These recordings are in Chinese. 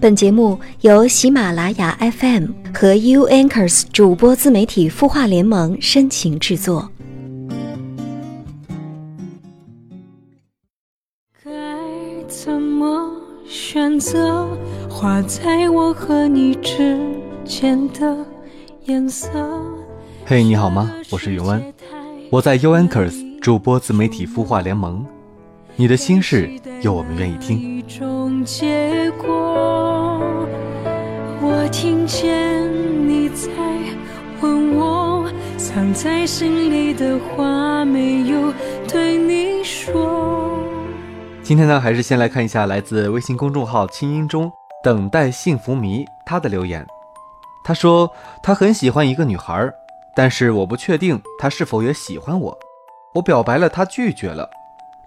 本节目由喜马拉雅 FM 和 U Anchors 主播自媒体孵化联盟深情制作。该怎么选择画在我和你之间的颜色？嘿，你好吗？我是永安，我在 U Anchors 主播自媒体孵化联盟。你的心事，有我们愿意听。我听见你在问我，藏在心里的话没有对你说。今天呢，还是先来看一下来自微信公众号“清音中等待幸福迷”他的留言。他说他很喜欢一个女孩，但是我不确定他是否也喜欢我。我表白了，他拒绝了。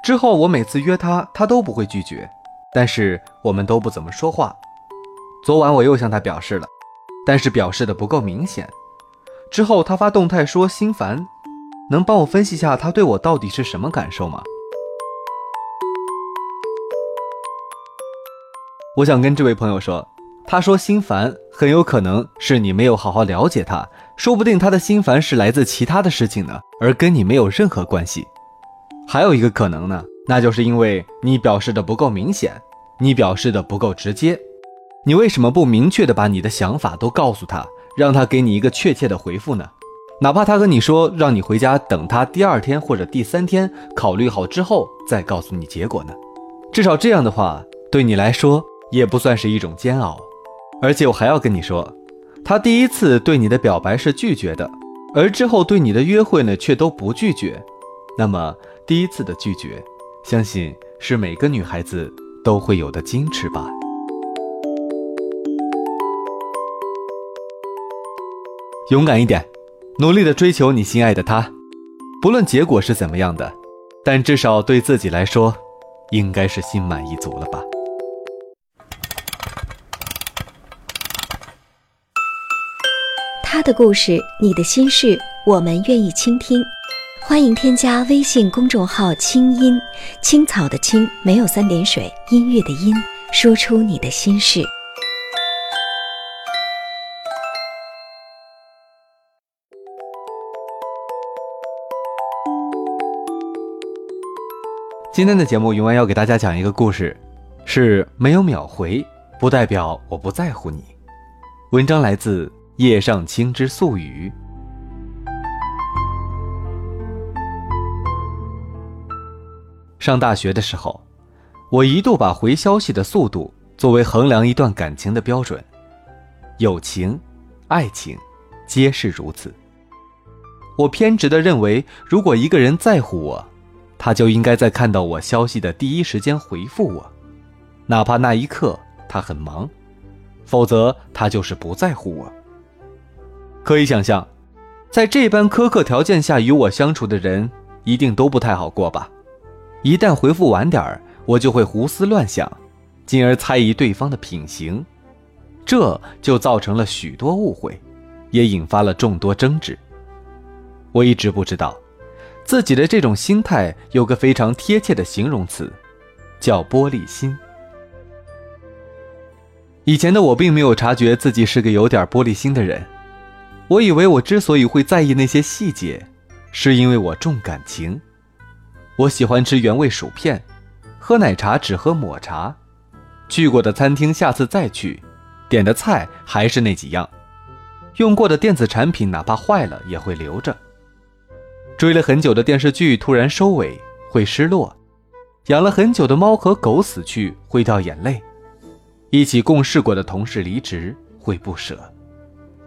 之后我每次约她，她都不会拒绝，但是我们都不怎么说话。昨晚我又向他表示了，但是表示的不够明显。之后他发动态说心烦，能帮我分析下他对我到底是什么感受吗？我想跟这位朋友说，他说心烦，很有可能是你没有好好了解他，说不定他的心烦是来自其他的事情呢，而跟你没有任何关系。还有一个可能呢，那就是因为你表示的不够明显，你表示的不够直接。你为什么不明确的把你的想法都告诉他，让他给你一个确切的回复呢？哪怕他和你说让你回家等他第二天或者第三天考虑好之后再告诉你结果呢？至少这样的话对你来说也不算是一种煎熬。而且我还要跟你说，他第一次对你的表白是拒绝的，而之后对你的约会呢却都不拒绝。那么第一次的拒绝，相信是每个女孩子都会有的矜持吧。勇敢一点，努力的追求你心爱的他，不论结果是怎么样的，但至少对自己来说，应该是心满意足了吧。他的故事，你的心事，我们愿意倾听。欢迎添加微信公众号“清音青草”的青没有三点水，音乐的音，说出你的心事。今天的节目，永安要给大家讲一个故事，是没有秒回，不代表我不在乎你。文章来自叶上青之素语。上大学的时候，我一度把回消息的速度作为衡量一段感情的标准，友情、爱情，皆是如此。我偏执的认为，如果一个人在乎我，他就应该在看到我消息的第一时间回复我，哪怕那一刻他很忙，否则他就是不在乎我。可以想象，在这般苛刻条件下与我相处的人，一定都不太好过吧？一旦回复晚点儿，我就会胡思乱想，进而猜疑对方的品行，这就造成了许多误会，也引发了众多争执。我一直不知道。自己的这种心态有个非常贴切的形容词，叫玻璃心。以前的我并没有察觉自己是个有点玻璃心的人，我以为我之所以会在意那些细节，是因为我重感情。我喜欢吃原味薯片，喝奶茶只喝抹茶，去过的餐厅下次再去，点的菜还是那几样，用过的电子产品哪怕坏了也会留着。追了很久的电视剧突然收尾会失落，养了很久的猫和狗死去会掉眼泪，一起共事过的同事离职会不舍，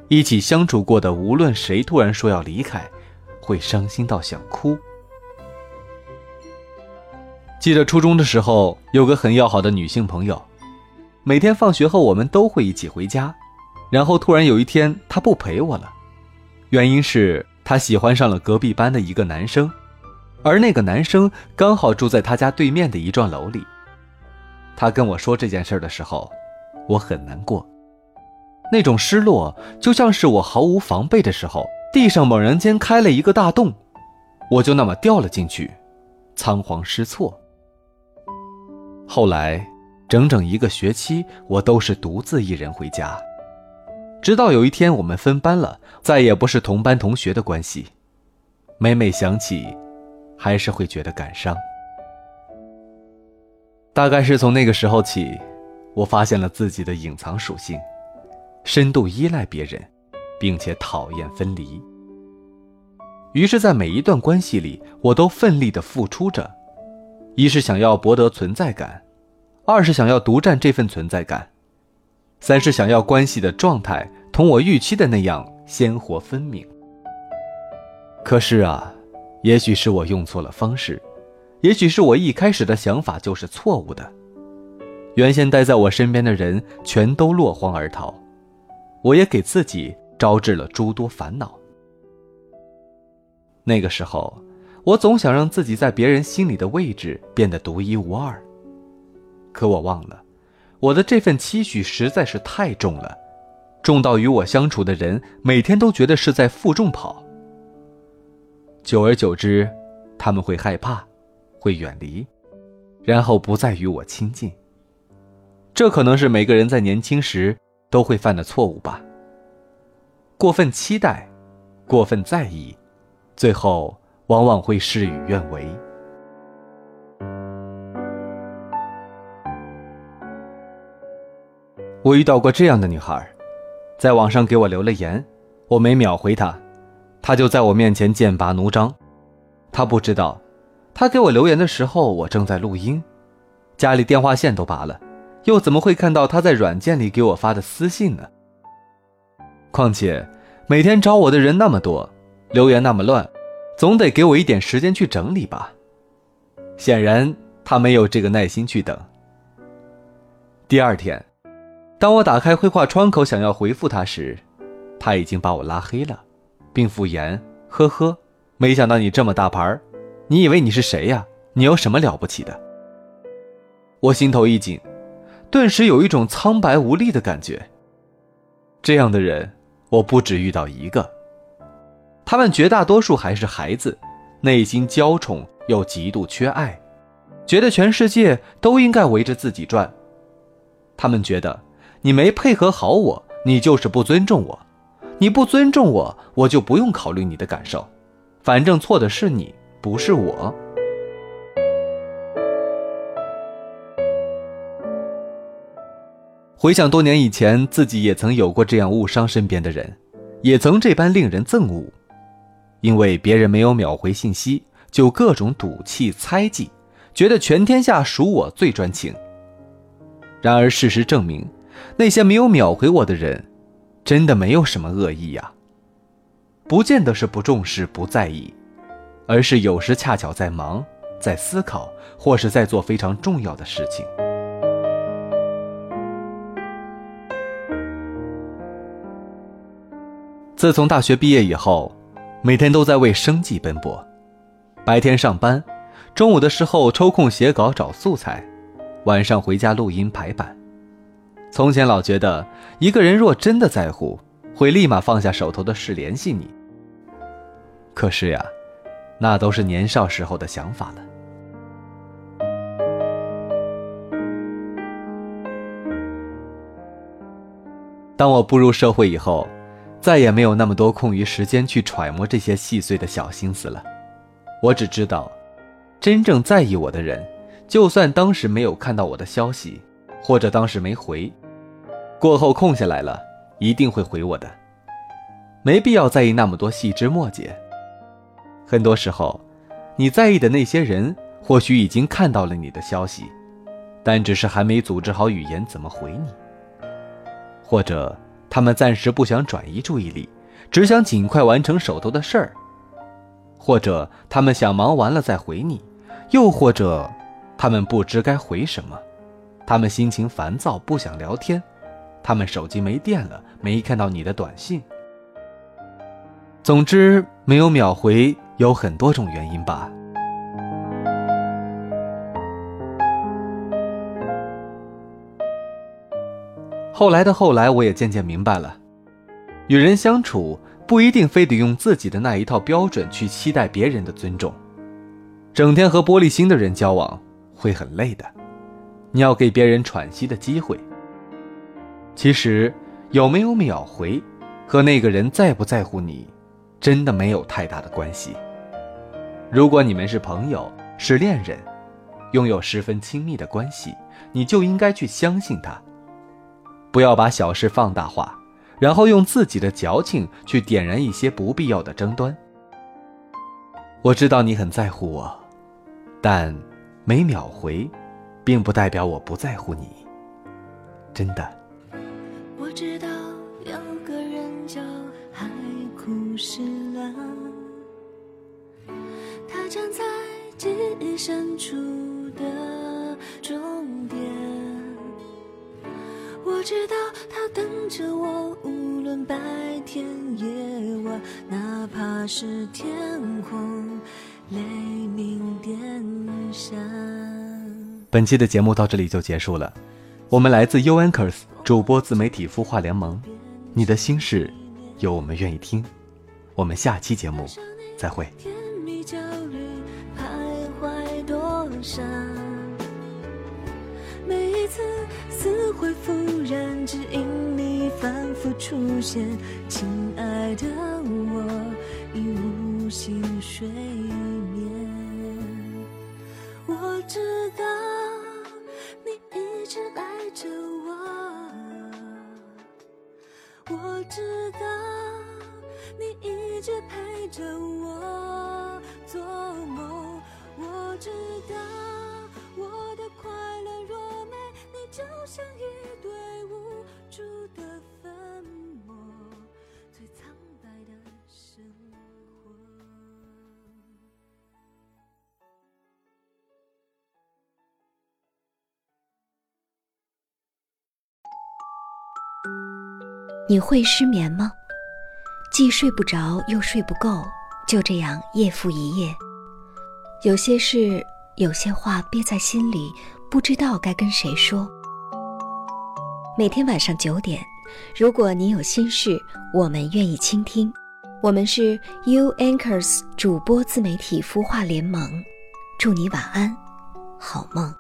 一起相处过的无论谁突然说要离开，会伤心到想哭。记得初中的时候有个很要好的女性朋友，每天放学后我们都会一起回家，然后突然有一天她不陪我了，原因是。她喜欢上了隔壁班的一个男生，而那个男生刚好住在他家对面的一幢楼里。他跟我说这件事的时候，我很难过，那种失落就像是我毫无防备的时候，地上猛然间开了一个大洞，我就那么掉了进去，仓皇失措。后来，整整一个学期，我都是独自一人回家。直到有一天我们分班了，再也不是同班同学的关系。每每想起，还是会觉得感伤。大概是从那个时候起，我发现了自己的隐藏属性，深度依赖别人，并且讨厌分离。于是，在每一段关系里，我都奋力的付出着，一是想要博得存在感，二是想要独占这份存在感，三是想要关系的状态同我预期的那样鲜活分明。可是啊，也许是我用错了方式，也许是我一开始的想法就是错误的。原先待在我身边的人全都落荒而逃，我也给自己招致了诸多烦恼。那个时候，我总想让自己在别人心里的位置变得独一无二。可我忘了，我的这份期许实在是太重了，重到与我相处的人每天都觉得是在负重跑。久而久之，他们会害怕，会远离，然后不再与我亲近。这可能是每个人在年轻时都会犯的错误吧。过分期待，过分在意，最后往往会事与愿违。我遇到过这样的女孩，在网上给我留了言，我没秒回她。她就在我面前剑拔弩张，他不知道，他给我留言的时候我正在录音，家里电话线都拔了，又怎么会看到他在软件里给我发的私信呢？况且每天找我的人那么多，留言那么乱，总得给我一点时间去整理吧。显然他没有这个耐心去等。第二天，当我打开绘画窗口想要回复他时，他已经把我拉黑了。并敷衍，呵呵，没想到你这么大牌你以为你是谁呀？你有什么了不起的？我心头一紧，顿时有一种苍白无力的感觉。这样的人，我不止遇到一个。他们绝大多数还是孩子，内心娇宠又极度缺爱，觉得全世界都应该围着自己转。他们觉得你没配合好我，你就是不尊重我。你不尊重我，我就不用考虑你的感受，反正错的是你，不是我。回想多年以前，自己也曾有过这样误伤身边的人，也曾这般令人憎恶，因为别人没有秒回信息，就各种赌气猜忌，觉得全天下属我最专情。然而事实证明，那些没有秒回我的人。真的没有什么恶意呀，不见得是不重视、不在意，而是有时恰巧在忙、在思考，或是在做非常重要的事情。自从大学毕业以后，每天都在为生计奔波，白天上班，中午的时候抽空写稿找素材，晚上回家录音排版。从前老觉得一个人若真的在乎，会立马放下手头的事联系你。可是呀，那都是年少时候的想法了。当我步入社会以后，再也没有那么多空余时间去揣摩这些细碎的小心思了。我只知道，真正在意我的人，就算当时没有看到我的消息，或者当时没回。过后空下来了，一定会回我的。没必要在意那么多细枝末节。很多时候，你在意的那些人，或许已经看到了你的消息，但只是还没组织好语言怎么回你。或者他们暂时不想转移注意力，只想尽快完成手头的事儿。或者他们想忙完了再回你，又或者他们不知该回什么，他们心情烦躁，不想聊天。他们手机没电了，没看到你的短信。总之，没有秒回有很多种原因吧。后来的后来，我也渐渐明白了，与人相处不一定非得用自己的那一套标准去期待别人的尊重。整天和玻璃心的人交往会很累的，你要给别人喘息的机会。其实，有没有秒回，和那个人在不在乎你，真的没有太大的关系。如果你们是朋友，是恋人，拥有十分亲密的关系，你就应该去相信他，不要把小事放大化，然后用自己的矫情去点燃一些不必要的争端。我知道你很在乎我，但没秒回，并不代表我不在乎你。真的。我知道有个人叫海枯石烂，他站在记忆深处的知道他等着我，无论白天夜晚，哪怕是天空雷鸣电闪。本期的节目到这里就结束了。我们来自 U Anchors 主播自媒体孵化联盟，你的心事，有我们愿意听。我们下期节目再会。甜蜜焦虑徘徊多少？一次死灰复燃，只因你反复出现。亲爱的，我已无心睡眠。我知道你一直爱着我，我知道你一直陪着我做梦。我知道像一堆无助的粉末，最苍白的生活。你会失眠吗？既睡不着又睡不够，就这样夜复一夜。有些事，有些话憋在心里，不知道该跟谁说。每天晚上九点，如果你有心事，我们愿意倾听。我们是 U Anchors 主播自媒体孵化联盟，祝你晚安，好梦。